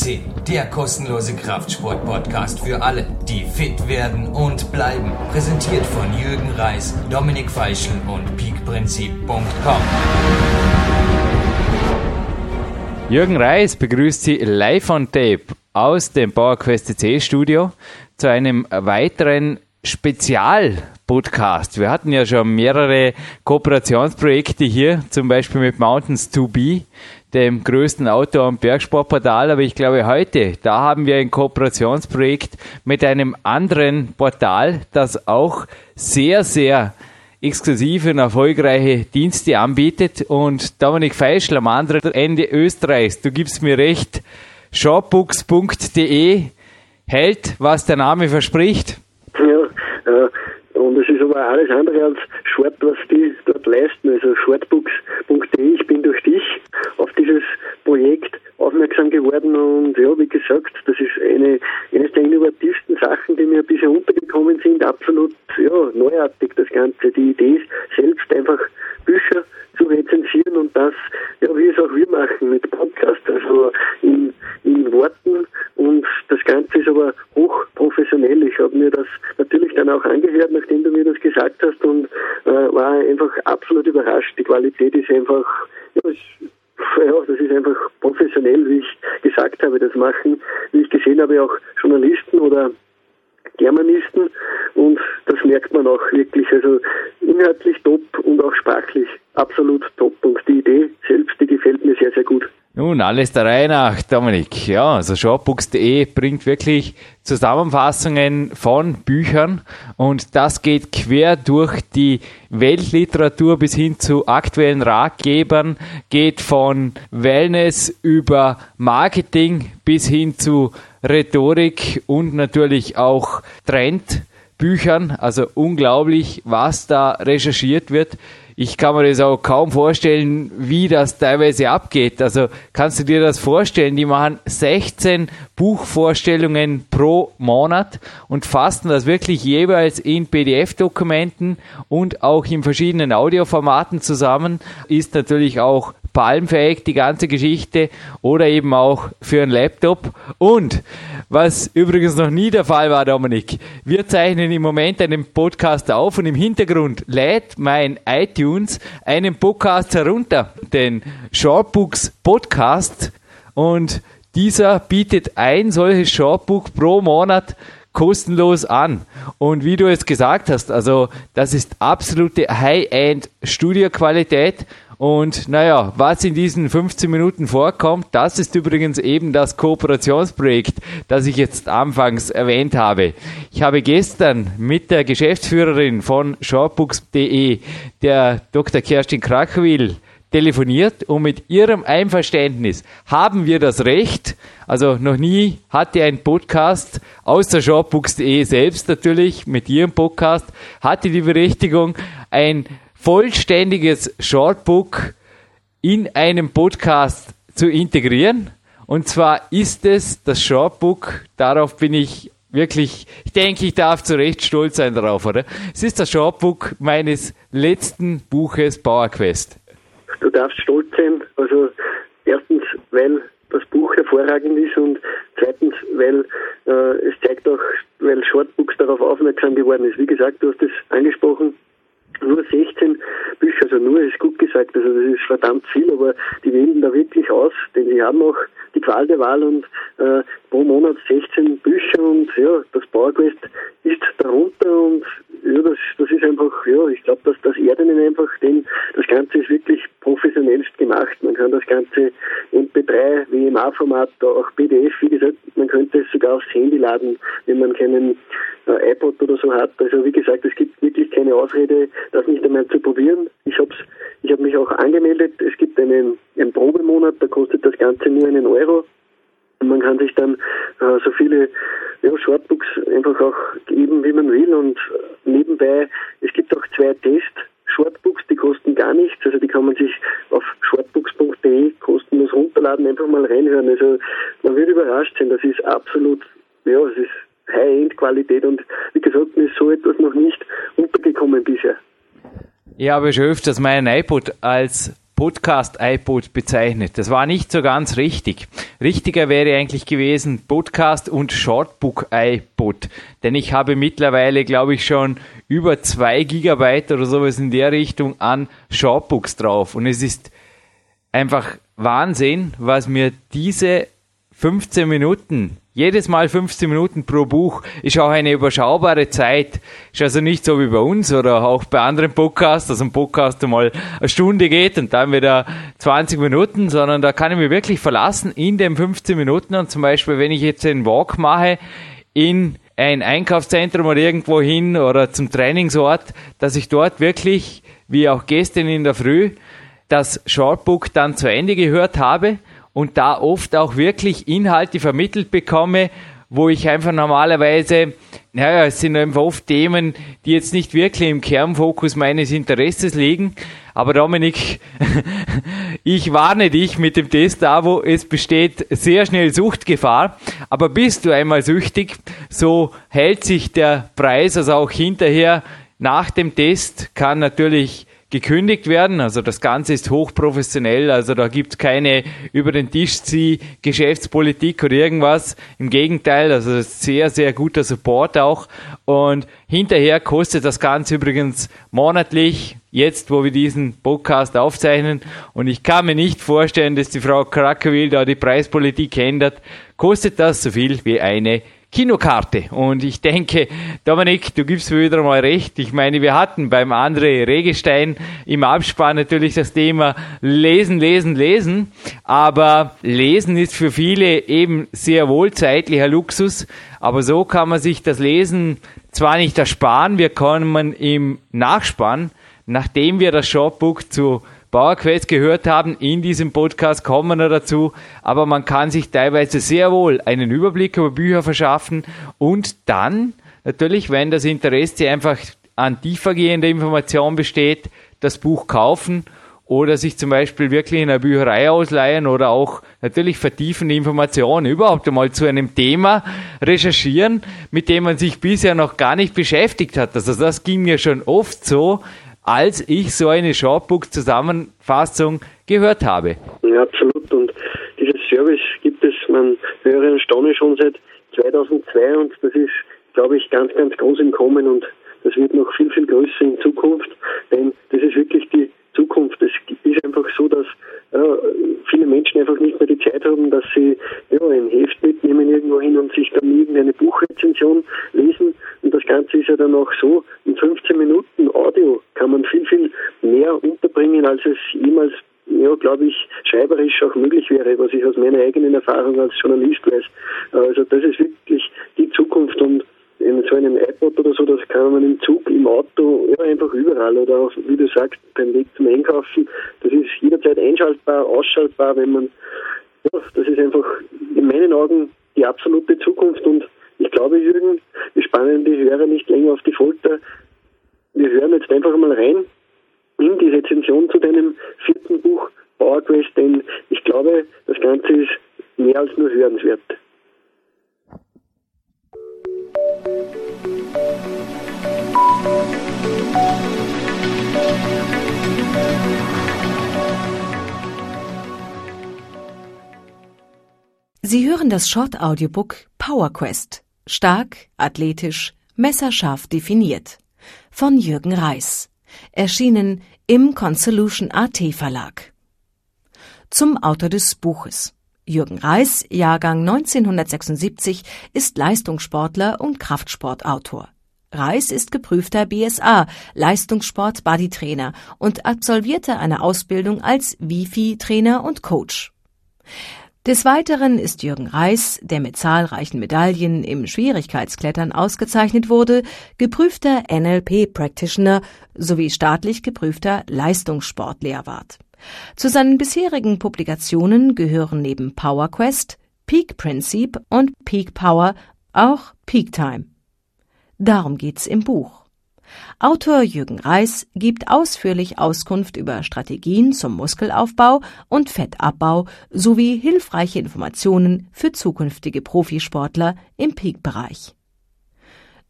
FCC, der kostenlose Kraftsport-Podcast für alle, die fit werden und bleiben. Präsentiert von Jürgen Reis, Dominik Feischl und peakprinzip.com. Jürgen Reis begrüßt Sie live on tape aus dem PowerQuest CC Studio zu einem weiteren Spezial-Podcast. Wir hatten ja schon mehrere Kooperationsprojekte hier, zum Beispiel mit Mountains 2B, dem größten Outdoor- und Bergsportportal. Aber ich glaube heute, da haben wir ein Kooperationsprojekt mit einem anderen Portal, das auch sehr, sehr exklusive und erfolgreiche Dienste anbietet. Und Dominik Feischl am anderen Ende Österreichs, du gibst mir recht, shopbooks.de hält, was der Name verspricht. Ja, äh, aber alles andere als Short, was die dort leisten. Also shortbooks.de, ich bin durch dich auf dieses Projekt aufmerksam geworden und ja, wie gesagt, das ist eine, eines der innovativsten Sachen, die mir bisher untergekommen sind. Absolut ja, neuartig das Ganze. Die Idee ist, selbst einfach Bücher zu rezensieren und das, ja, wie es auch wir machen mit Podcast, also in, in Worten und das Ganze ist aber hochprofessionell. Ich habe mir das natürlich dann auch angehört, nachdem du mir das gesagt hast und äh, war einfach absolut überrascht. Die Qualität ist einfach, ja, ist, ja, das ist einfach professionell, wie ich gesagt habe, das machen, wie ich gesehen habe, auch Journalisten oder Germanisten und das merkt man auch wirklich. Also inhaltlich top und auch sprachlich absolut top. Und die Idee selbst, die gefällt mir sehr, sehr gut. Nun, alles der Reihe nach, Dominik. Ja, also shopbooks.de bringt wirklich Zusammenfassungen von Büchern und das geht quer durch die Weltliteratur bis hin zu aktuellen Ratgebern, geht von Wellness über Marketing bis hin zu Rhetorik und natürlich auch Trendbüchern. Also unglaublich, was da recherchiert wird ich kann mir das auch kaum vorstellen, wie das teilweise abgeht. Also kannst du dir das vorstellen? Die machen 16 Buchvorstellungen pro Monat und fassen das wirklich jeweils in PDF-Dokumenten und auch in verschiedenen Audioformaten zusammen. Ist natürlich auch palmfähig, die ganze Geschichte, oder eben auch für einen Laptop. Und was übrigens noch nie der Fall war, Dominik, wir zeichnen im Moment einen Podcast auf und im Hintergrund lädt mein iTunes einen Podcast herunter, den Shortbooks Podcast. Und dieser bietet ein solches Shortbook pro Monat kostenlos an. Und wie du es gesagt hast, also das ist absolute High-End Studioqualität und naja, was in diesen 15 Minuten vorkommt, das ist übrigens eben das Kooperationsprojekt, das ich jetzt anfangs erwähnt habe. Ich habe gestern mit der Geschäftsführerin von shortbooks.de, der Dr. Kerstin Krachwil, telefoniert und mit ihrem Einverständnis haben wir das Recht, also noch nie hatte ein Podcast, außer shopbooks.de selbst natürlich, mit ihrem Podcast, hatte die Berechtigung, ein vollständiges Shortbook in einem Podcast zu integrieren. Und zwar ist es das Shortbook, darauf bin ich wirklich, ich denke, ich darf zu Recht stolz sein darauf, oder? Es ist das Shortbook meines letzten Buches Power Quest. Du darfst stolz sein, also erstens, weil das Buch hervorragend ist und zweitens, weil äh, es zeigt auch, weil Shortbooks darauf aufmerksam geworden ist. Wie gesagt, du hast es angesprochen, nur 16 Bücher, also nur ist gut gesagt, also das ist verdammt viel, aber die wählen da wirklich aus, denn sie haben auch die Qual der Wahl und äh, pro Monat 16 Bücher und ja, das PowerQuest ist darunter und ja, das, das ist einfach, ja, ich glaube, dass das ihnen einfach, denn das Ganze ist wirklich professionellst gemacht. Man kann das Ganze MP3, WMA-Format, auch PDF, wie gesagt, man könnte es sogar aufs Handy laden, wenn man keinen äh, iPod oder so hat. Also wie gesagt, es gibt wirklich keine Ausrede, das nicht einmal zu probieren. Ich habe ich hab mich auch angemeldet. Es gibt einen, einen Probemonat, da kostet das Ganze nur einen Euro. Und man kann sich dann äh, so viele ja, Shortbooks einfach auch geben, wie man will. Und nebenbei, es gibt auch zwei Test. Shortbooks, die kosten gar nichts, also die kann man sich auf shortbooks.de kostenlos runterladen, einfach mal reinhören. Also man wird überrascht sein, das ist absolut, ja, es ist High-End-Qualität und wie gesagt, mir ist so etwas noch nicht untergekommen bisher. Ich habe schon öfters meinen iPod als Podcast iPod bezeichnet. Das war nicht so ganz richtig. Richtiger wäre eigentlich gewesen Podcast und Shortbook iPod. Denn ich habe mittlerweile, glaube ich, schon über zwei Gigabyte oder sowas in der Richtung an Shortbooks drauf. Und es ist einfach Wahnsinn, was mir diese 15 Minuten jedes Mal 15 Minuten pro Buch ist auch eine überschaubare Zeit. Ist also nicht so wie bei uns oder auch bei anderen Podcasts, dass ein Podcast einmal eine Stunde geht und dann wieder 20 Minuten, sondern da kann ich mich wirklich verlassen in den 15 Minuten. Und zum Beispiel, wenn ich jetzt einen Walk mache in ein Einkaufszentrum oder irgendwo hin oder zum Trainingsort, dass ich dort wirklich, wie auch gestern in der Früh, das Shortbook dann zu Ende gehört habe und da oft auch wirklich Inhalte vermittelt bekomme, wo ich einfach normalerweise, naja, es sind einfach oft Themen, die jetzt nicht wirklich im Kernfokus meines Interesses liegen. Aber Dominik, ich warne dich mit dem Test wo es besteht sehr schnell Suchtgefahr. Aber bist du einmal süchtig, so hält sich der Preis also auch hinterher nach dem Test, kann natürlich gekündigt werden. Also das Ganze ist hochprofessionell, also da gibt es keine über den Tisch zieh Geschäftspolitik oder irgendwas. Im Gegenteil, also sehr, sehr guter Support auch. Und hinterher kostet das Ganze übrigens monatlich, jetzt wo wir diesen Podcast aufzeichnen. Und ich kann mir nicht vorstellen, dass die Frau Krakowil da die Preispolitik ändert. Kostet das so viel wie eine Kinokarte. Und ich denke, Dominik, du gibst mir wieder mal recht. Ich meine, wir hatten beim André Regestein im Abspann natürlich das Thema Lesen, Lesen, Lesen. Aber Lesen ist für viele eben sehr wohl zeitlicher Luxus. Aber so kann man sich das Lesen zwar nicht ersparen, wir kommen im Nachspann, nachdem wir das Shopbook zu PowerQuest gehört haben, in diesem Podcast kommen wir dazu, aber man kann sich teilweise sehr wohl einen Überblick über Bücher verschaffen und dann natürlich, wenn das Interesse einfach an tiefergehender Information besteht, das Buch kaufen oder sich zum Beispiel wirklich in einer Bücherei ausleihen oder auch natürlich vertiefende Informationen überhaupt einmal zu einem Thema recherchieren, mit dem man sich bisher noch gar nicht beschäftigt hat. Also das ging mir schon oft so, als ich so eine Shortbook-Zusammenfassung gehört habe. Ja, absolut. Und dieses Service gibt es, man höre und staune schon seit 2002 und das ist, glaube ich, ganz, ganz groß im Kommen und das wird noch viel, viel größer in Zukunft, denn das ist wirklich die Zukunft. Es ist einfach so, dass ja, viele Menschen einfach nicht mehr die Zeit haben, dass sie ja, ein Heft mitnehmen irgendwo hin und sich dann irgendeine Buchrezension lesen. Und das Ganze ist ja dann auch so, in 15 Minuten Audio kann man viel, viel mehr unterbringen, als es jemals ja, glaube ich, schreiberisch auch möglich wäre, was ich aus meiner eigenen Erfahrung als Journalist weiß. Also das ist wirklich die Zukunft und in so einem iPod oder so, das kann man im Zug, im Auto, ja, einfach überall oder auch, wie du sagst, beim Weg zum Einkaufen. Das ist jederzeit einschaltbar, ausschaltbar, wenn man, ja, das ist einfach in meinen Augen die absolute Zukunft und ich glaube, Jürgen, wir spannen die Hörer nicht länger auf die Folter. Wir hören jetzt einfach mal rein das Short Audiobook Power Quest. Stark, athletisch, messerscharf definiert. Von Jürgen Reis. Erschienen im Consolution AT Verlag. Zum Autor des Buches. Jürgen Reis, Jahrgang 1976, ist Leistungssportler und Kraftsportautor. Reis ist geprüfter BSA, Leistungssport Bodytrainer und absolvierte eine Ausbildung als Wifi-Trainer und Coach. Des Weiteren ist Jürgen Reis, der mit zahlreichen Medaillen im Schwierigkeitsklettern ausgezeichnet wurde, geprüfter NLP-Practitioner sowie staatlich geprüfter Leistungssportlehrwart. Zu seinen bisherigen Publikationen gehören neben PowerQuest, Peak Principe und Peak Power auch Peak Time. Darum geht's im Buch. Autor Jürgen Reis gibt ausführlich Auskunft über Strategien zum Muskelaufbau und Fettabbau sowie hilfreiche Informationen für zukünftige Profisportler im Peak-Bereich.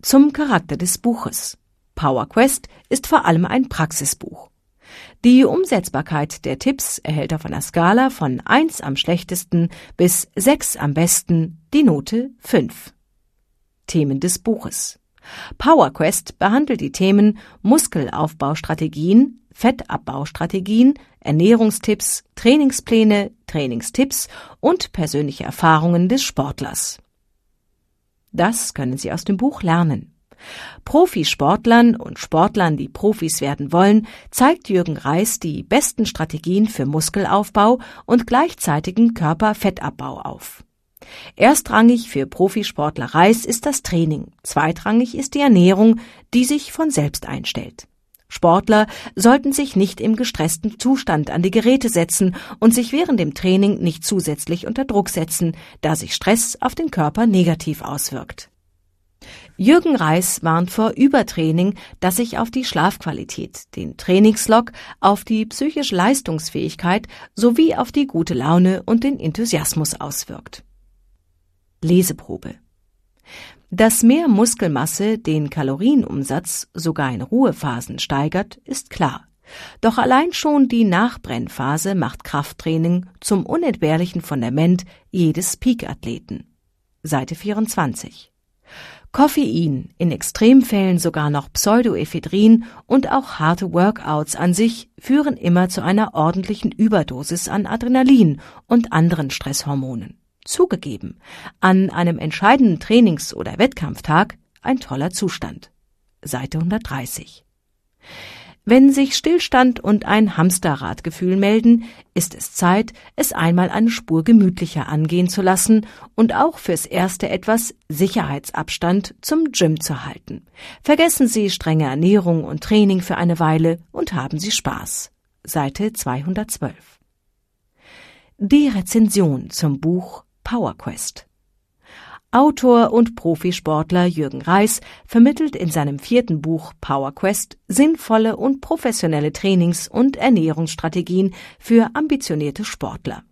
Zum Charakter des Buches. PowerQuest ist vor allem ein Praxisbuch. Die Umsetzbarkeit der Tipps erhält auf einer Skala von 1 am schlechtesten bis 6 am besten die Note 5. Themen des Buches. PowerQuest behandelt die Themen Muskelaufbaustrategien, Fettabbaustrategien, Ernährungstipps, Trainingspläne, Trainingstipps und persönliche Erfahrungen des Sportlers. Das können Sie aus dem Buch lernen. Profisportlern und Sportlern, die Profis werden wollen, zeigt Jürgen Reis die besten Strategien für Muskelaufbau und gleichzeitigen Körperfettabbau auf. Erstrangig für Profisportler Reis ist das Training, zweitrangig ist die Ernährung, die sich von selbst einstellt. Sportler sollten sich nicht im gestressten Zustand an die Geräte setzen und sich während dem Training nicht zusätzlich unter Druck setzen, da sich Stress auf den Körper negativ auswirkt. Jürgen Reis warnt vor Übertraining, das sich auf die Schlafqualität, den Trainingslog, auf die psychische Leistungsfähigkeit sowie auf die gute Laune und den Enthusiasmus auswirkt. Leseprobe dass mehr Muskelmasse den Kalorienumsatz sogar in Ruhephasen steigert, ist klar. Doch allein schon die Nachbrennphase macht Krafttraining zum unentbehrlichen Fundament jedes Peak-Athleten. Seite 24. Koffein, in Extremfällen sogar noch Pseudoephedrin und auch harte Workouts an sich führen immer zu einer ordentlichen Überdosis an Adrenalin und anderen Stresshormonen. Zugegeben, an einem entscheidenden Trainings- oder Wettkampftag ein toller Zustand. Seite 130. Wenn sich Stillstand und ein Hamsterradgefühl melden, ist es Zeit, es einmal eine Spur gemütlicher angehen zu lassen und auch fürs Erste etwas Sicherheitsabstand zum Gym zu halten. Vergessen Sie strenge Ernährung und Training für eine Weile und haben Sie Spaß. Seite 212. Die Rezension zum Buch PowerQuest. Autor und Profisportler Jürgen Reis vermittelt in seinem vierten Buch PowerQuest sinnvolle und professionelle Trainings- und Ernährungsstrategien für ambitionierte Sportler.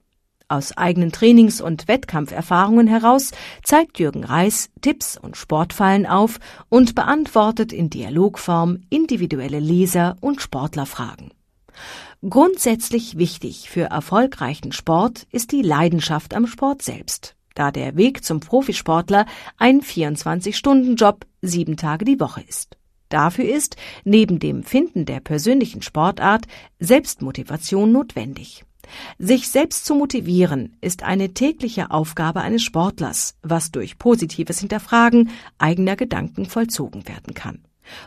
Aus eigenen Trainings- und Wettkampferfahrungen heraus zeigt Jürgen Reis Tipps und Sportfallen auf und beantwortet in Dialogform individuelle Leser- und Sportlerfragen. Grundsätzlich wichtig für erfolgreichen Sport ist die Leidenschaft am Sport selbst, da der Weg zum Profisportler ein 24-Stunden-Job sieben Tage die Woche ist. Dafür ist, neben dem Finden der persönlichen Sportart, Selbstmotivation notwendig. Sich selbst zu motivieren ist eine tägliche Aufgabe eines Sportlers, was durch positives Hinterfragen eigener Gedanken vollzogen werden kann.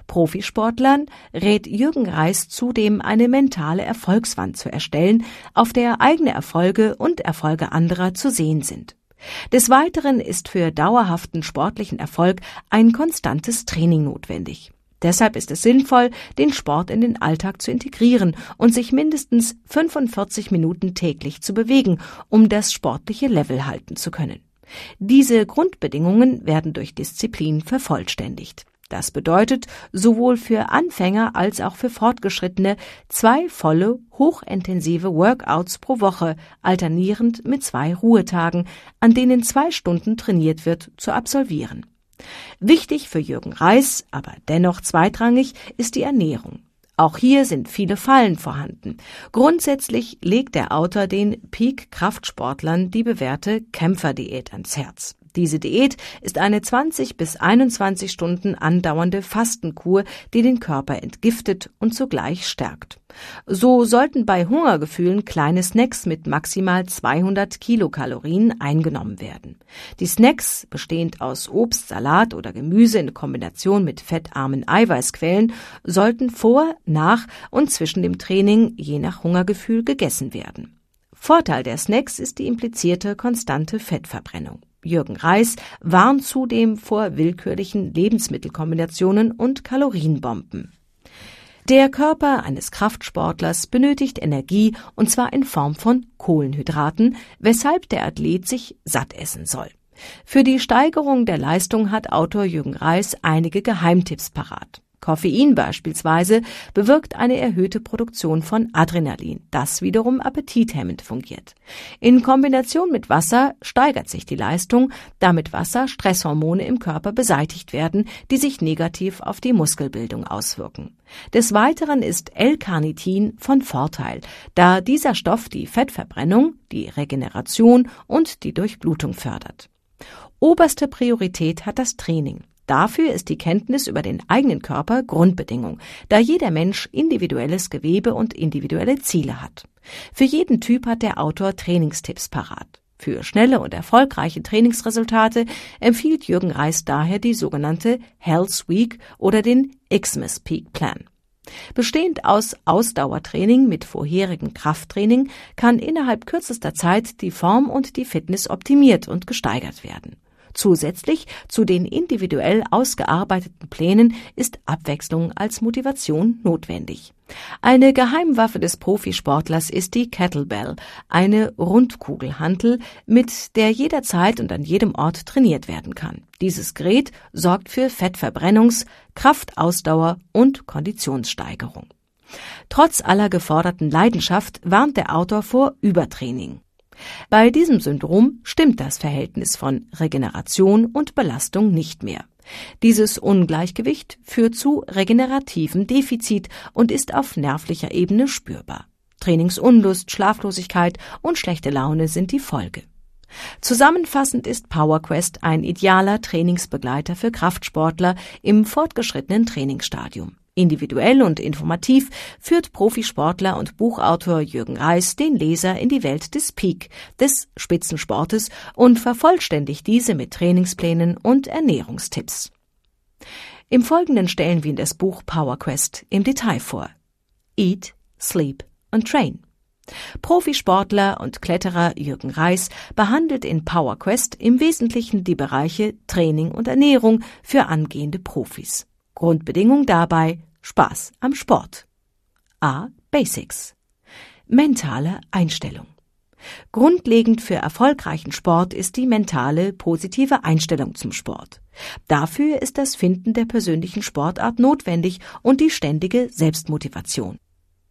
Profisportlern rät Jürgen Reis zudem eine mentale Erfolgswand zu erstellen, auf der eigene Erfolge und Erfolge anderer zu sehen sind. Des Weiteren ist für dauerhaften sportlichen Erfolg ein konstantes Training notwendig. Deshalb ist es sinnvoll, den Sport in den Alltag zu integrieren und sich mindestens 45 Minuten täglich zu bewegen, um das sportliche Level halten zu können. Diese Grundbedingungen werden durch Disziplin vervollständigt. Das bedeutet sowohl für Anfänger als auch für Fortgeschrittene zwei volle, hochintensive Workouts pro Woche, alternierend mit zwei Ruhetagen, an denen zwei Stunden trainiert wird, zu absolvieren. Wichtig für Jürgen Reis, aber dennoch zweitrangig, ist die Ernährung. Auch hier sind viele Fallen vorhanden. Grundsätzlich legt der Autor den Peak-Kraftsportlern die bewährte Kämpferdiät ans Herz. Diese Diät ist eine 20 bis 21 Stunden andauernde Fastenkur, die den Körper entgiftet und zugleich stärkt. So sollten bei Hungergefühlen kleine Snacks mit maximal 200 Kilokalorien eingenommen werden. Die Snacks, bestehend aus Obst, Salat oder Gemüse in Kombination mit fettarmen Eiweißquellen, sollten vor, nach und zwischen dem Training je nach Hungergefühl gegessen werden. Vorteil der Snacks ist die implizierte konstante Fettverbrennung. Jürgen Reis warnt zudem vor willkürlichen Lebensmittelkombinationen und Kalorienbomben. Der Körper eines Kraftsportlers benötigt Energie und zwar in Form von Kohlenhydraten, weshalb der Athlet sich satt essen soll. Für die Steigerung der Leistung hat Autor Jürgen Reis einige Geheimtipps parat. Koffein beispielsweise bewirkt eine erhöhte Produktion von Adrenalin, das wiederum appetithemmend fungiert. In Kombination mit Wasser steigert sich die Leistung, da mit Wasser Stresshormone im Körper beseitigt werden, die sich negativ auf die Muskelbildung auswirken. Des Weiteren ist L-Carnitin von Vorteil, da dieser Stoff die Fettverbrennung, die Regeneration und die Durchblutung fördert. Oberste Priorität hat das Training. Dafür ist die Kenntnis über den eigenen Körper Grundbedingung, da jeder Mensch individuelles Gewebe und individuelle Ziele hat. Für jeden Typ hat der Autor Trainingstipps parat. Für schnelle und erfolgreiche Trainingsresultate empfiehlt Jürgen Reis daher die sogenannte Health Week oder den Xmas Peak Plan. Bestehend aus Ausdauertraining mit vorherigem Krafttraining kann innerhalb kürzester Zeit die Form und die Fitness optimiert und gesteigert werden. Zusätzlich zu den individuell ausgearbeiteten Plänen ist Abwechslung als Motivation notwendig. Eine Geheimwaffe des Profisportlers ist die Kettlebell, eine Rundkugelhantel, mit der jederzeit und an jedem Ort trainiert werden kann. Dieses Gerät sorgt für Fettverbrennungs-, Kraftausdauer und Konditionssteigerung. Trotz aller geforderten Leidenschaft warnt der Autor vor Übertraining. Bei diesem Syndrom stimmt das Verhältnis von Regeneration und Belastung nicht mehr. Dieses Ungleichgewicht führt zu regenerativem Defizit und ist auf nervlicher Ebene spürbar. Trainingsunlust, Schlaflosigkeit und schlechte Laune sind die Folge. Zusammenfassend ist PowerQuest ein idealer Trainingsbegleiter für Kraftsportler im fortgeschrittenen Trainingsstadium. Individuell und informativ führt Profisportler und Buchautor Jürgen Reis den Leser in die Welt des Peak, des Spitzensportes und vervollständigt diese mit Trainingsplänen und Ernährungstipps. Im Folgenden stellen wir das Buch Power Quest im Detail vor. Eat, Sleep and Train. Profisportler und Kletterer Jürgen Reis behandelt in Power Quest im Wesentlichen die Bereiche Training und Ernährung für angehende Profis. Grundbedingung dabei Spaß am Sport. A. Basics. Mentale Einstellung. Grundlegend für erfolgreichen Sport ist die mentale, positive Einstellung zum Sport. Dafür ist das Finden der persönlichen Sportart notwendig und die ständige Selbstmotivation.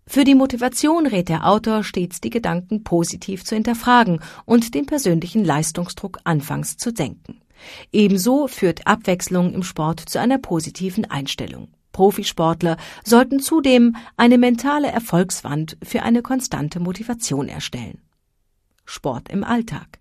Für die Motivation rät der Autor stets die Gedanken positiv zu hinterfragen und den persönlichen Leistungsdruck anfangs zu senken. Ebenso führt Abwechslung im Sport zu einer positiven Einstellung. Profisportler sollten zudem eine mentale Erfolgswand für eine konstante Motivation erstellen. Sport im Alltag.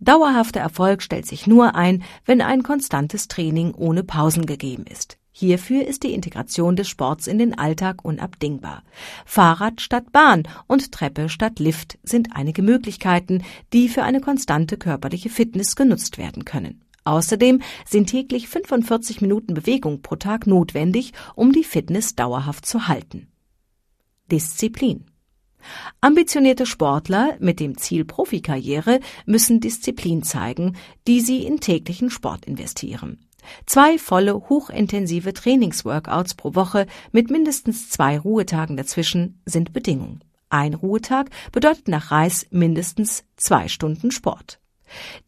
Dauerhafter Erfolg stellt sich nur ein, wenn ein konstantes Training ohne Pausen gegeben ist. Hierfür ist die Integration des Sports in den Alltag unabdingbar. Fahrrad statt Bahn und Treppe statt Lift sind einige Möglichkeiten, die für eine konstante körperliche Fitness genutzt werden können. Außerdem sind täglich 45 Minuten Bewegung pro Tag notwendig, um die Fitness dauerhaft zu halten. Disziplin. Ambitionierte Sportler mit dem Ziel Profikarriere müssen Disziplin zeigen, die sie in täglichen Sport investieren. Zwei volle, hochintensive Trainingsworkouts pro Woche mit mindestens zwei Ruhetagen dazwischen sind Bedingung. Ein Ruhetag bedeutet nach Reis mindestens zwei Stunden Sport.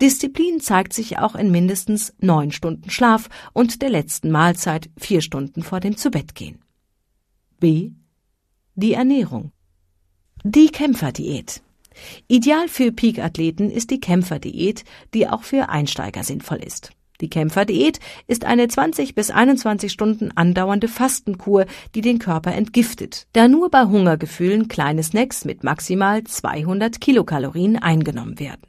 Disziplin zeigt sich auch in mindestens neun Stunden Schlaf und der letzten Mahlzeit vier Stunden vor dem Zubettgehen. B. Die Ernährung. Die Kämpferdiät. Ideal für Peak-Athleten ist die Kämpferdiät, die auch für Einsteiger sinnvoll ist. Die Kämpferdiät ist eine 20 bis 21 Stunden andauernde Fastenkur, die den Körper entgiftet, da nur bei Hungergefühlen kleine Snacks mit maximal 200 Kilokalorien eingenommen werden.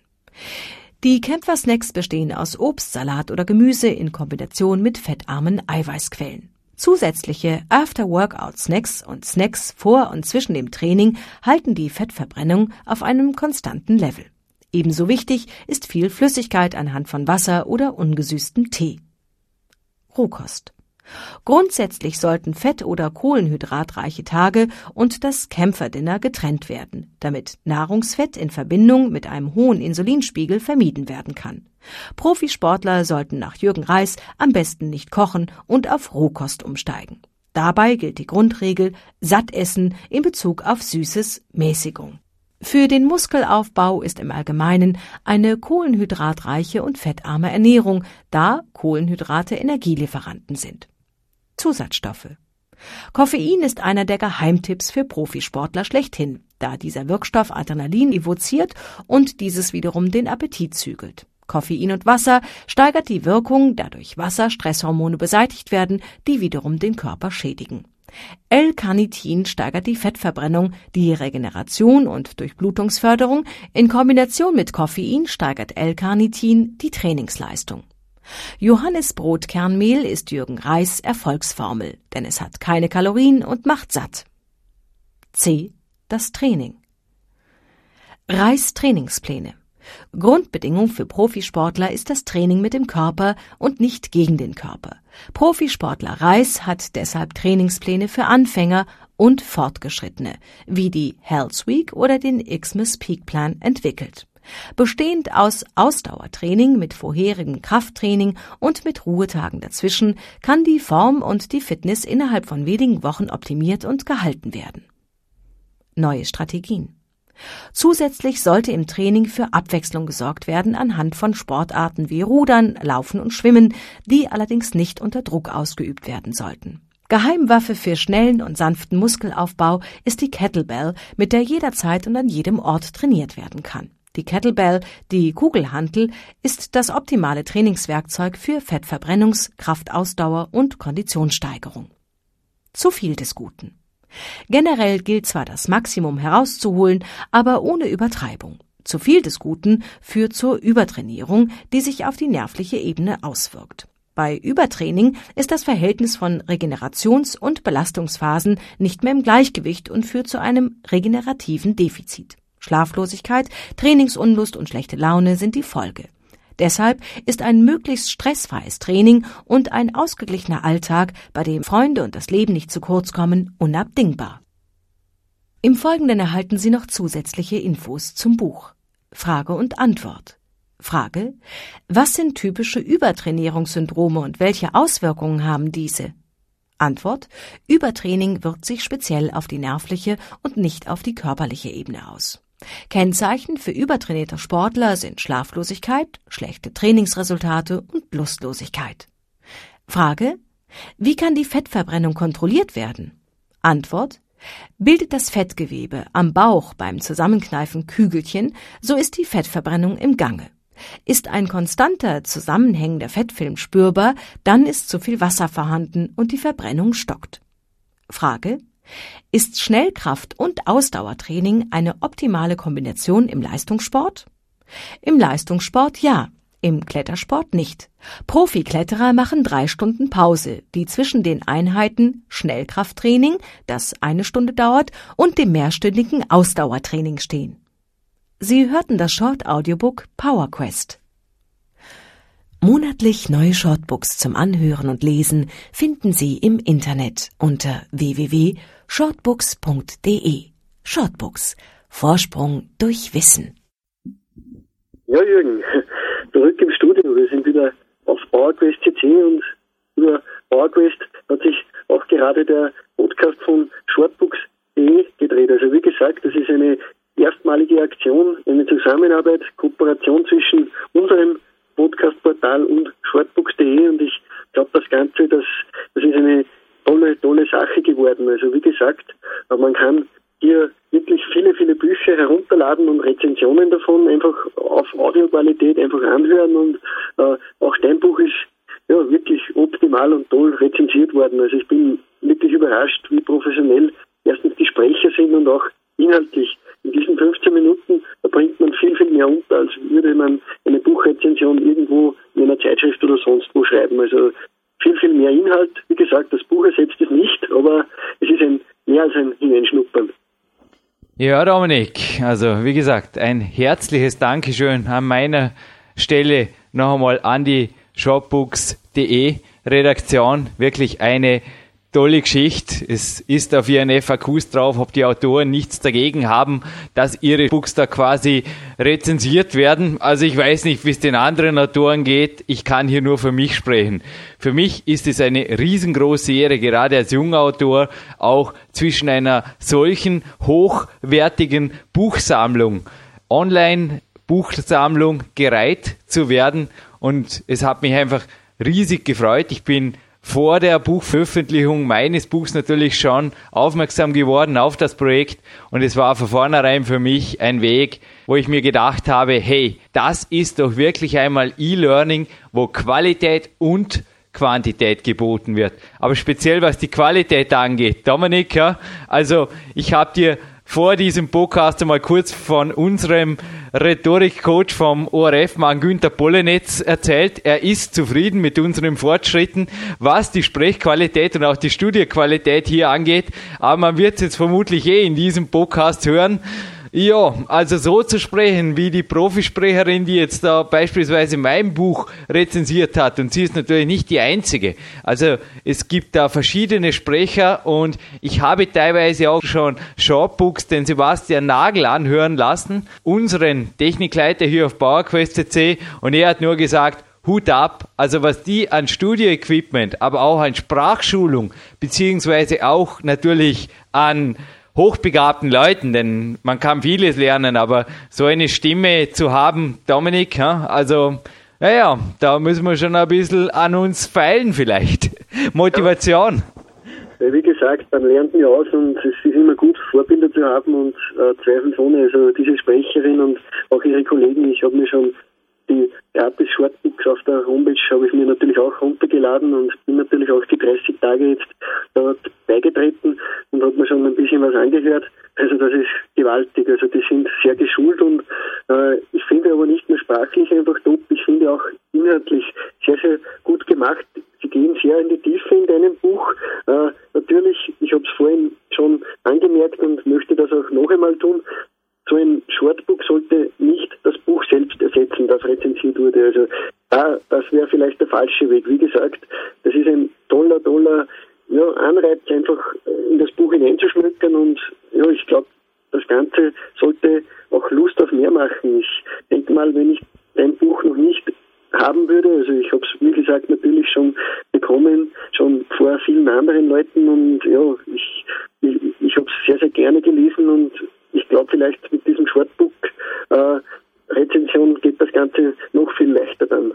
Die Kämpfersnacks bestehen aus Obst, Salat oder Gemüse in Kombination mit fettarmen Eiweißquellen. Zusätzliche After-Workout-Snacks und Snacks vor und zwischen dem Training halten die Fettverbrennung auf einem konstanten Level. Ebenso wichtig ist viel Flüssigkeit anhand von Wasser oder ungesüßtem Tee. Rohkost. Grundsätzlich sollten fett- oder kohlenhydratreiche Tage und das Kämpferdinner getrennt werden, damit Nahrungsfett in Verbindung mit einem hohen Insulinspiegel vermieden werden kann. Profisportler sollten nach Jürgen Reis am besten nicht kochen und auf Rohkost umsteigen. Dabei gilt die Grundregel satt essen in Bezug auf Süßes Mäßigung. Für den Muskelaufbau ist im Allgemeinen eine kohlenhydratreiche und fettarme Ernährung, da Kohlenhydrate Energielieferanten sind. Zusatzstoffe. Koffein ist einer der Geheimtipps für Profisportler schlechthin, da dieser Wirkstoff Adrenalin evoziert und dieses wiederum den Appetit zügelt. Koffein und Wasser steigert die Wirkung, da durch Wasser Stresshormone beseitigt werden, die wiederum den Körper schädigen. L-Carnitin steigert die Fettverbrennung, die Regeneration und Durchblutungsförderung. In Kombination mit Koffein steigert L-Carnitin die Trainingsleistung. Johannisbrotkernmehl ist Jürgen Reis Erfolgsformel, denn es hat keine Kalorien und macht satt. C. Das Training. Reis Trainingspläne. Grundbedingung für Profisportler ist das Training mit dem Körper und nicht gegen den Körper. Profisportler Reis hat deshalb Trainingspläne für Anfänger und Fortgeschrittene, wie die Health Week oder den Xmas Peak Plan entwickelt. Bestehend aus Ausdauertraining mit vorherigem Krafttraining und mit Ruhetagen dazwischen kann die Form und die Fitness innerhalb von wenigen Wochen optimiert und gehalten werden. Neue Strategien Zusätzlich sollte im Training für Abwechslung gesorgt werden anhand von Sportarten wie Rudern, Laufen und Schwimmen, die allerdings nicht unter Druck ausgeübt werden sollten. Geheimwaffe für schnellen und sanften Muskelaufbau ist die Kettlebell, mit der jederzeit und an jedem Ort trainiert werden kann. Die Kettlebell, die Kugelhantel, ist das optimale Trainingswerkzeug für Fettverbrennungs-, Kraftausdauer und Konditionssteigerung. Zu viel des Guten. Generell gilt zwar das Maximum herauszuholen, aber ohne Übertreibung. Zu viel des Guten führt zur Übertrainierung, die sich auf die nervliche Ebene auswirkt. Bei Übertraining ist das Verhältnis von Regenerations- und Belastungsphasen nicht mehr im Gleichgewicht und führt zu einem regenerativen Defizit. Schlaflosigkeit, Trainingsunlust und schlechte Laune sind die Folge. Deshalb ist ein möglichst stressfreies Training und ein ausgeglichener Alltag, bei dem Freunde und das Leben nicht zu kurz kommen, unabdingbar. Im Folgenden erhalten Sie noch zusätzliche Infos zum Buch. Frage und Antwort. Frage. Was sind typische Übertrainierungssyndrome und welche Auswirkungen haben diese? Antwort. Übertraining wirkt sich speziell auf die nervliche und nicht auf die körperliche Ebene aus. Kennzeichen für übertrainierte Sportler sind Schlaflosigkeit, schlechte Trainingsresultate und Lustlosigkeit. Frage. Wie kann die Fettverbrennung kontrolliert werden? Antwort. Bildet das Fettgewebe am Bauch beim Zusammenkneifen Kügelchen, so ist die Fettverbrennung im Gange. Ist ein konstanter, zusammenhängender Fettfilm spürbar, dann ist zu viel Wasser vorhanden und die Verbrennung stockt. Frage. Ist Schnellkraft und Ausdauertraining eine optimale Kombination im Leistungssport? Im Leistungssport ja, im Klettersport nicht. Profikletterer machen drei Stunden Pause, die zwischen den Einheiten Schnellkrafttraining, das eine Stunde dauert, und dem mehrstündigen Ausdauertraining stehen. Sie hörten das Short Audiobook Power Quest. Monatlich neue Shortbooks zum Anhören und Lesen finden Sie im Internet unter www.shortbooks.de. Shortbooks. Vorsprung durch Wissen. Ja, Jürgen, zurück im Studio. Wir sind wieder auf PowerQuest CC und über PowerQuest hat sich auch gerade der Podcast von Shortbooks.de gedreht. Also wie gesagt, das ist eine erstmalige Aktion, eine Zusammenarbeit, Kooperation zwischen unserem Podcastportal und shortbooks.de und ich glaube, das Ganze, das, das ist eine tolle, tolle Sache geworden. Also wie gesagt, man kann hier wirklich viele, viele Bücher herunterladen und Rezensionen davon einfach auf Audioqualität einfach anhören und äh, auch dein Buch ist ja wirklich optimal und toll rezensiert worden. Also ich bin wirklich überrascht, wie professionell erstens die Sprecher sind und auch inhaltlich. In diesen 15 Minuten bringt man viel, viel mehr unter, als würde man eine Buchrezension irgendwo in einer Zeitschrift oder sonst wo schreiben. Also viel, viel mehr Inhalt. Wie gesagt, das Buch ersetzt es nicht, aber es ist ein, mehr als ein Hineinschnuppern. Ja, Dominik, also wie gesagt, ein herzliches Dankeschön an meiner Stelle noch einmal an die shopbooks.de Redaktion. Wirklich eine tolle Geschichte. Es ist auf ihren FAQs drauf, ob die Autoren nichts dagegen haben, dass ihre Books da quasi rezensiert werden. Also ich weiß nicht, wie es den anderen Autoren geht. Ich kann hier nur für mich sprechen. Für mich ist es eine riesengroße Ehre, gerade als junger Autor, auch zwischen einer solchen hochwertigen Buchsammlung, Online-Buchsammlung gereiht zu werden. Und es hat mich einfach riesig gefreut. Ich bin vor der Buchveröffentlichung meines Buchs natürlich schon aufmerksam geworden auf das Projekt und es war von vornherein für mich ein Weg, wo ich mir gedacht habe, hey, das ist doch wirklich einmal E-Learning, wo Qualität und Quantität geboten wird. Aber speziell was die Qualität angeht, Dominik, also ich habe dir vor diesem Podcast einmal kurz von unserem Rhetorikcoach vom ORF-Mann Günther Pollenetz erzählt. Er ist zufrieden mit unseren Fortschritten, was die Sprechqualität und auch die Studiequalität hier angeht. Aber man wird es jetzt vermutlich eh in diesem Podcast hören. Ja, also so zu sprechen, wie die Profisprecherin, die jetzt da beispielsweise mein Buch rezensiert hat, und sie ist natürlich nicht die einzige. Also es gibt da verschiedene Sprecher und ich habe teilweise auch schon Shortbooks den Sebastian Nagel anhören lassen, unseren Technikleiter hier auf PowerQuest.cc und er hat nur gesagt, Hut ab. Also was die an Studioequipment, aber auch an Sprachschulung, beziehungsweise auch natürlich an hochbegabten Leuten, denn man kann vieles lernen, aber so eine Stimme zu haben, Dominik, also naja, da müssen wir schon ein bisschen an uns feilen vielleicht. Motivation. Ja, wie gesagt, man lernt ja aus und es ist immer gut, Vorbilder zu haben und äh, zweifelsohne, also diese Sprecherin und auch ihre Kollegen, ich habe mir schon die gratis Shortbooks auf der Homepage habe ich mir natürlich auch runtergeladen und bin natürlich auch die 30 Tage jetzt dort beigetreten und habe mir schon ein bisschen was angehört. Also das ist gewaltig. Also die sind sehr geschult und äh, ich finde aber nicht nur sprachlich einfach top, ich finde auch inhaltlich sehr, sehr gut gemacht. Sie gehen sehr in die Tiefe in deinem Buch. Äh, natürlich, ich habe es vorhin schon angemerkt und möchte das auch noch einmal tun, so ein Shortbook sollte nicht ersetzen, das rezensiert wurde. Also da, das wäre vielleicht der falsche Weg. Wie gesagt, das ist ein toller, toller ja, Anreiz, einfach in das Buch hineinzuschmücken und ja, ich glaube, das Ganze sollte auch Lust auf mehr machen. Ich denke mal, wenn ich dein Buch noch nicht haben würde, also ich habe es, wie gesagt, natürlich schon bekommen, schon vor vielen anderen Leuten und ja, ich, ich, ich habe es sehr, sehr gerne gelesen und ich glaube, vielleicht mit diesem Shortbook äh, Rezension geht Ganze noch viel leichter dann.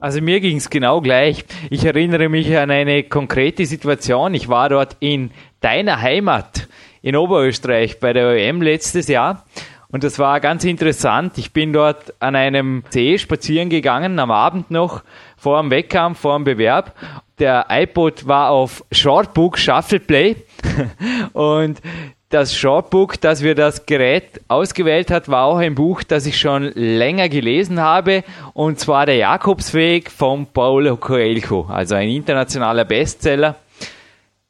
Also mir ging es genau gleich. Ich erinnere mich an eine konkrete Situation. Ich war dort in deiner Heimat in Oberösterreich bei der OEM letztes Jahr. Und das war ganz interessant. Ich bin dort an einem See spazieren gegangen, am Abend noch, vor dem Wettkampf, vor dem Bewerb. Der iPod war auf Shortbook Shuffle Play. und das Shortbook, das wir das Gerät ausgewählt hat, war auch ein Buch, das ich schon länger gelesen habe, und zwar der Jakobsweg von Paulo Coelho, also ein internationaler Bestseller.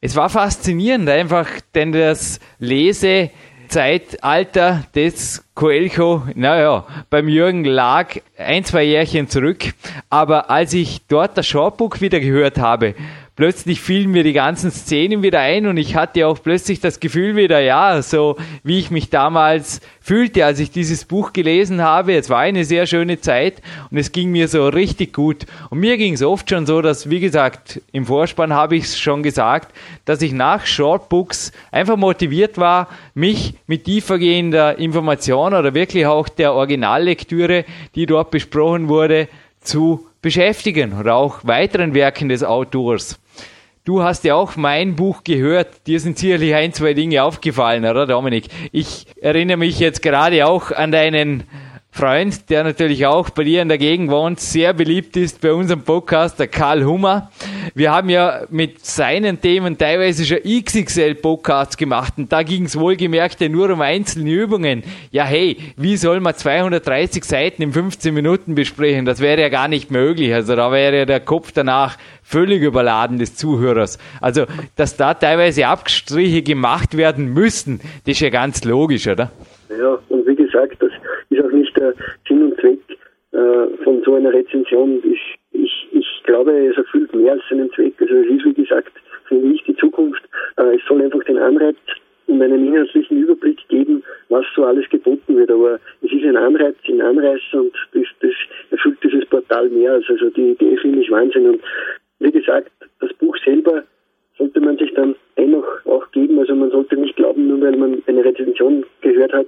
Es war faszinierend einfach, denn das Lesezeitalter des Coelho, naja, beim Jürgen lag ein, zwei Jährchen zurück, aber als ich dort das Shortbook wieder gehört habe, plötzlich fielen mir die ganzen Szenen wieder ein und ich hatte auch plötzlich das Gefühl wieder, ja, so wie ich mich damals fühlte, als ich dieses Buch gelesen habe. Es war eine sehr schöne Zeit und es ging mir so richtig gut. Und mir ging es oft schon so, dass, wie gesagt, im Vorspann habe ich es schon gesagt, dass ich nach Shortbooks einfach motiviert war, mich mit tiefergehender Information oder wirklich auch der Originallektüre, die dort besprochen wurde, zu beschäftigen oder auch weiteren Werken des Autors. Du hast ja auch mein Buch gehört. Dir sind sicherlich ein, zwei Dinge aufgefallen, oder Dominik? Ich erinnere mich jetzt gerade auch an deinen Freund, der natürlich auch bei dir in der Gegend wohnt, sehr beliebt ist bei unserem Podcast, der Karl Hummer. Wir haben ja mit seinen Themen teilweise schon XXL-Podcasts gemacht und da ging es wohlgemerkt ja nur um einzelne Übungen. Ja, hey, wie soll man 230 Seiten in 15 Minuten besprechen? Das wäre ja gar nicht möglich. Also da wäre ja der Kopf danach völlig überladen des Zuhörers. Also, dass da teilweise Abstriche gemacht werden müssen, das ist ja ganz logisch, oder? Ja, und wie gesagt, das der Sinn und Zweck äh, von so einer Rezension. Ich, ich, ich glaube, es erfüllt mehr als seinen Zweck. Also es ist, wie gesagt, für mich die Zukunft. Äh, es soll einfach den Anreiz und einen inhaltlichen Überblick geben, was so alles geboten wird. Aber es ist ein Anreiz, ein Anreiz und das, das erfüllt dieses Portal mehr als. Also die Idee finde ich Wahnsinn. Und wie gesagt, das Buch selber sollte man sich dann dennoch auch geben. Also man sollte nicht glauben, nur weil man eine Rezension gehört hat,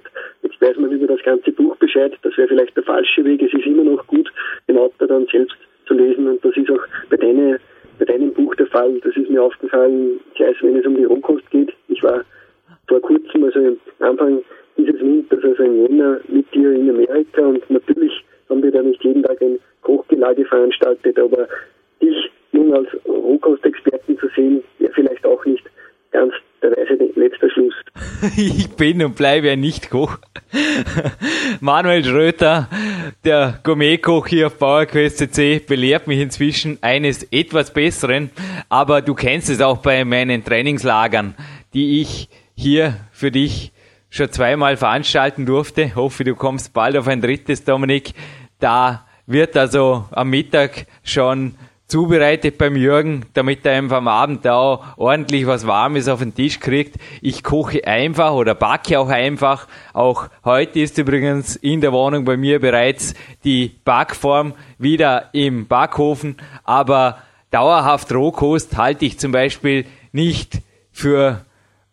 jetzt weiß man über das ganze Buch Bescheid. Das wäre vielleicht der falsche Weg. Es ist immer noch gut, den Autor dann selbst zu lesen. Und das ist auch bei, deine, bei deinem Buch Rohkost geht. Ich war vor kurzem, also Anfang dieses Winters, also im Jänner, mit dir in Amerika und natürlich haben wir da nicht jeden Tag ein Kochgelage veranstaltet, aber dich nun als Rohkostexperten zu sehen, wäre vielleicht auch nicht ganz der Weise letzter Schluss. ich bin und bleibe ein Nicht-Koch. Manuel Schröter, der Gourmet-Koch hier auf PowerQuest CC, belehrt mich inzwischen eines etwas Besseren, aber du kennst es auch bei meinen Trainingslagern, die ich hier für dich schon zweimal veranstalten durfte. Hoffe, du kommst bald auf ein drittes, Dominik. Da wird also am Mittag schon zubereitet beim Jürgen, damit er einfach am Abend auch ordentlich was Warmes auf den Tisch kriegt. Ich koche einfach oder backe auch einfach. Auch heute ist übrigens in der Wohnung bei mir bereits die Backform wieder im Backofen, aber dauerhaft Rohkost halte ich zum Beispiel nicht für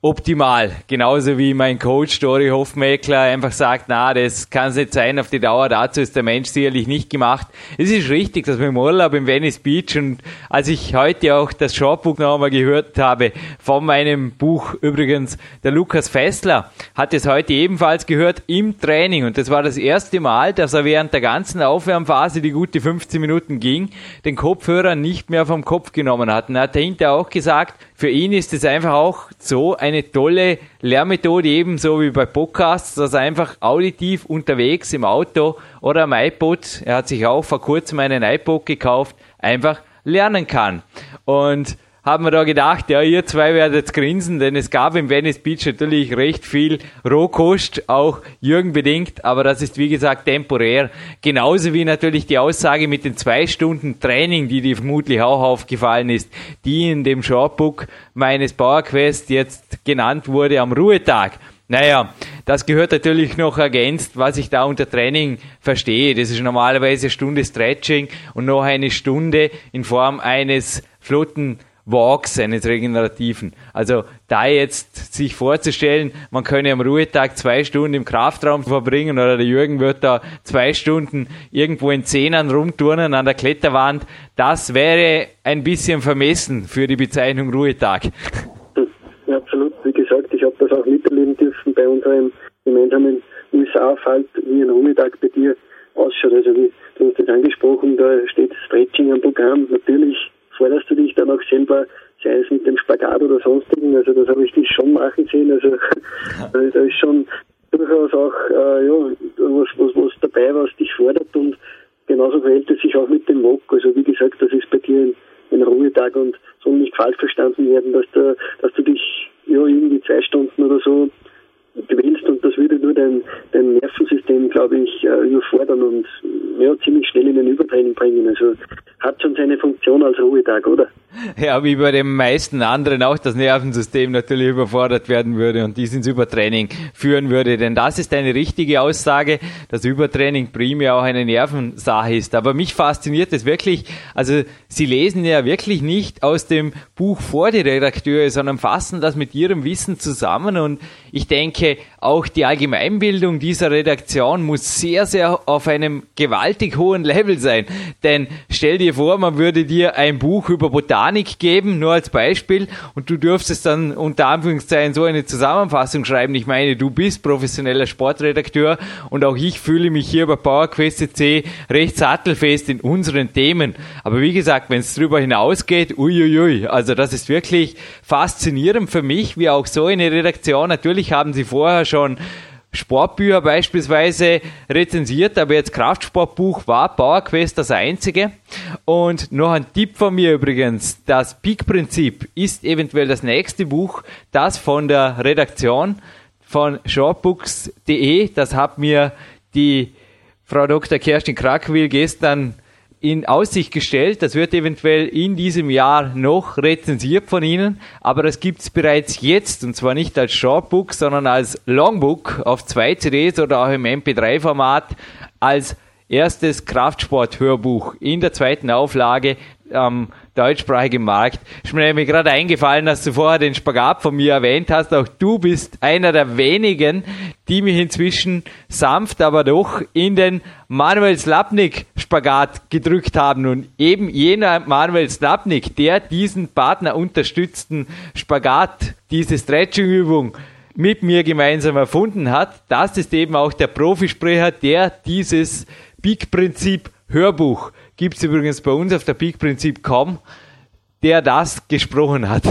optimal. Genauso wie mein Coach Dori Hofmeckler einfach sagt, na, das kann es nicht sein auf die Dauer, dazu ist der Mensch sicherlich nicht gemacht. Es ist richtig, dass wir im Urlaub im Venice Beach und als ich heute auch das Shortbook noch einmal gehört habe, von meinem Buch übrigens, der Lukas Fessler hat es heute ebenfalls gehört im Training und das war das erste Mal, dass er während der ganzen Aufwärmphase, die gute 15 Minuten ging, den Kopfhörer nicht mehr vom Kopf genommen hat. Und er hat dahinter auch gesagt, für ihn ist es einfach auch so eine tolle Lehrmethode, ebenso wie bei Podcasts, dass er einfach auditiv unterwegs im Auto oder am iPod, er hat sich auch vor kurzem einen iPod gekauft, einfach lernen kann. Und haben wir da gedacht, ja, ihr zwei werdet grinsen, denn es gab im Venice Beach natürlich recht viel Rohkost, auch Jürgen bedingt, aber das ist wie gesagt temporär. Genauso wie natürlich die Aussage mit den zwei Stunden Training, die dir vermutlich auch aufgefallen ist, die in dem Shortbook meines PowerQuest jetzt genannt wurde am Ruhetag. Naja, das gehört natürlich noch ergänzt, was ich da unter Training verstehe. Das ist normalerweise eine Stunde Stretching und noch eine Stunde in Form eines flotten Walks, eines regenerativen. Also da jetzt sich vorzustellen, man könne am Ruhetag zwei Stunden im Kraftraum verbringen oder der Jürgen wird da zwei Stunden irgendwo in Zehnern rumturnen an der Kletterwand, das wäre ein bisschen vermessen für die Bezeichnung Ruhetag. Absolut. Wie gesagt, ich habe das auch miterleben dürfen bei unserem gemeinsamen USA-Fall, wie ein Ruhetag bei dir ausschaut. Also wie du hast das angesprochen, da steht Stretching am Programm. Natürlich forderst du dich dann auch selber, sei es mit dem Spagat oder sonstigen, also das habe ich dich schon machen sehen, also da ist schon durchaus auch äh, ja, was, was, was dabei, was dich fordert. Und genauso verhält es sich auch mit dem Mock, also wie gesagt, das ist bei dir ein, ein Ruhetag und soll nicht falsch verstanden werden, dass, da, dass du dich ja irgendwie zwei Stunden oder so gewillst und das würde nur dein, dein Nervensystem, glaube ich, äh, überfordern und ja, ziemlich schnell in ein Übertraining bringen. Also hat schon seine Funktion als Ruhetag, oder? Ja, wie bei den meisten anderen auch das Nervensystem natürlich überfordert werden würde und dies ins Übertraining führen würde. Denn das ist eine richtige Aussage, dass Übertraining primär auch eine Nervensache ist. Aber mich fasziniert es wirklich, also Sie lesen ja wirklich nicht aus dem Buch vor die Redakteure, sondern fassen das mit Ihrem Wissen zusammen und ich denke, auch die Allgemeinbildung dieser Redaktion muss sehr, sehr auf einem gewaltig hohen Level sein. Denn stell dir vor, man würde dir ein Buch über Botanik geben, nur als Beispiel, und du dürftest dann unter Anführungszeichen so eine Zusammenfassung schreiben. Ich meine, du bist professioneller Sportredakteur und auch ich fühle mich hier bei PowerQuest C recht sattelfest in unseren Themen. Aber wie gesagt, wenn es darüber hinausgeht, uiuiui, also das ist wirklich faszinierend für mich, wie auch so eine Redaktion. Natürlich haben sie vorher schon Sportbücher beispielsweise rezensiert, aber jetzt Kraftsportbuch war PowerQuest das einzige. Und noch ein Tipp von mir übrigens, das Peak-Prinzip ist eventuell das nächste Buch, das von der Redaktion von shortbooks.de, das hat mir die Frau Dr. Kerstin Krackwil gestern in Aussicht gestellt. Das wird eventuell in diesem Jahr noch rezensiert von Ihnen, aber das gibt es bereits jetzt und zwar nicht als Shortbook, sondern als Longbook auf zwei CDs oder auch im MP3-Format als erstes Kraftsport-Hörbuch in der zweiten Auflage am deutschsprachigen Markt. Ist mir nämlich gerade eingefallen, dass du vorher den Spagat von mir erwähnt hast. Auch du bist einer der wenigen, die mich inzwischen sanft, aber doch in den Manuel Slapnik Spagat gedrückt haben. Und eben jener Manuel Slapnik, der diesen Partner unterstützten Spagat, diese Stretching-Übung mit mir gemeinsam erfunden hat, das ist eben auch der Profisprecher, der dieses Peak-Prinzip Hörbuch gibt es übrigens bei uns auf der Peak-Prinzip.com, der das gesprochen hat.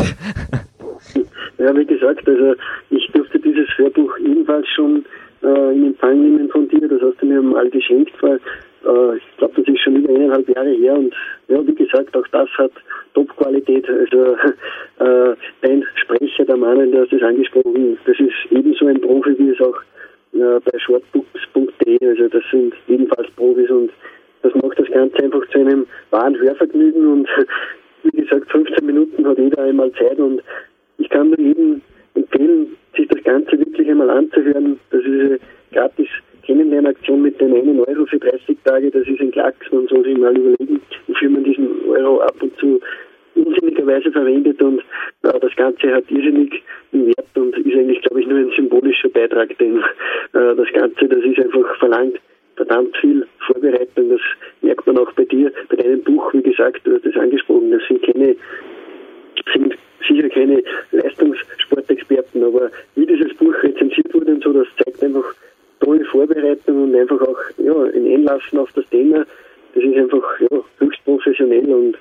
Ja, wie gesagt, also ich durfte dieses Hörbuch ebenfalls schon äh, in Empfang nehmen von dir. Das hast du mir mal geschenkt, weil äh, ich glaube, das ist schon über eineinhalb Jahre her und ja, wie gesagt, auch das hat Top-Qualität. Also äh, dein Sprecher, der Manuel, der hat das angesprochen, das ist ebenso ein Profi, wie es auch äh, bei shortbooks.de, also das sind ebenfalls Profis und das Ganze einfach zu einem wahren Hörvergnügen und wie gesagt, 15 Minuten hat jeder einmal Zeit und ich kann nur jedem empfehlen, sich das Ganze wirklich einmal anzuhören. Das ist eine gratis Kennenlernaktion mit den 1 Euro für 30 Tage, das ist ein Klacks, man soll sich mal überlegen, wofür man diesen Euro ab und zu unsinnigerweise verwendet und äh, das Ganze hat irrsinnig einen Wert und ist eigentlich, glaube ich, nur ein symbolischer Beitrag, denn äh, das Ganze, das ist einfach verlangt verdammt viel Vorbereitung. Das merkt man auch bei dir, bei deinem Buch, wie gesagt, du hast es angesprochen, das sind keine, sind sicher keine Leistungssportexperten, aber wie dieses Buch rezensiert wurde und so, das zeigt einfach tolle Vorbereitung und einfach auch ja, ein Einlassen auf das Thema. Das ist einfach ja, höchst professionell und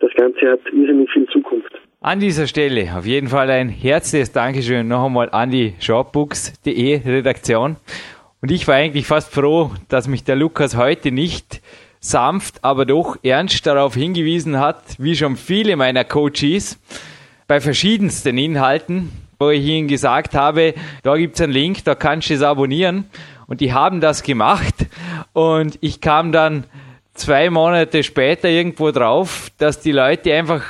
das Ganze hat irrsinnig viel Zukunft. An dieser Stelle auf jeden Fall ein herzliches Dankeschön noch einmal an die shopbooks.de Redaktion. Und ich war eigentlich fast froh, dass mich der Lukas heute nicht sanft, aber doch ernst darauf hingewiesen hat, wie schon viele meiner Coaches, bei verschiedensten Inhalten, wo ich ihnen gesagt habe, da gibt's einen Link, da kannst du es abonnieren. Und die haben das gemacht. Und ich kam dann zwei Monate später irgendwo drauf, dass die Leute einfach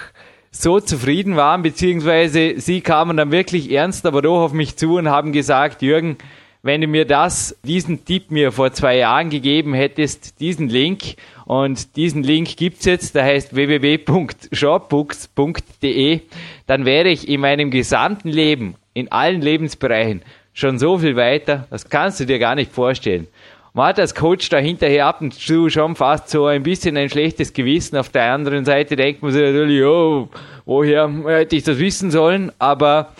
so zufrieden waren, beziehungsweise sie kamen dann wirklich ernst, aber doch auf mich zu und haben gesagt, Jürgen, wenn du mir das, diesen Tipp mir vor zwei Jahren gegeben hättest, diesen Link, und diesen Link gibt's jetzt, der heißt www.shopbooks.de, dann wäre ich in meinem gesamten Leben, in allen Lebensbereichen, schon so viel weiter, das kannst du dir gar nicht vorstellen. Man hat als Coach da hinterher ab und zu schon fast so ein bisschen ein schlechtes Gewissen. Auf der anderen Seite denkt man sich natürlich, oh, woher hätte ich das wissen sollen? Aber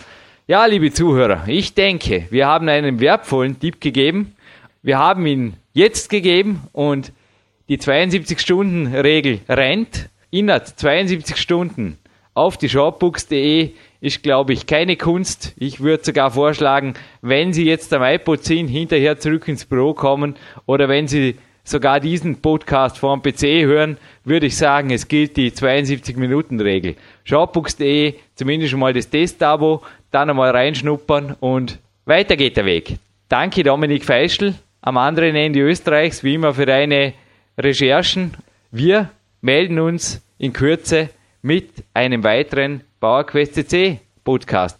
ja, liebe Zuhörer, ich denke, wir haben einen wertvollen Tipp gegeben. Wir haben ihn jetzt gegeben und die 72-Stunden-Regel rennt. Innerhalb 72 Stunden auf die shopbooks.de ist, glaube ich, keine Kunst. Ich würde sogar vorschlagen, wenn Sie jetzt am iPod sind, hinterher zurück ins Büro kommen oder wenn Sie sogar diesen Podcast vom PC hören, würde ich sagen, es gilt die 72-Minuten-Regel. Shopbooks.de, zumindest schon mal das Testabo, dann einmal reinschnuppern und weiter geht der Weg. Danke Dominik Feischl am anderen Ende Österreichs, wie immer für deine Recherchen. Wir melden uns in Kürze mit einem weiteren PowerQuest CC Podcast.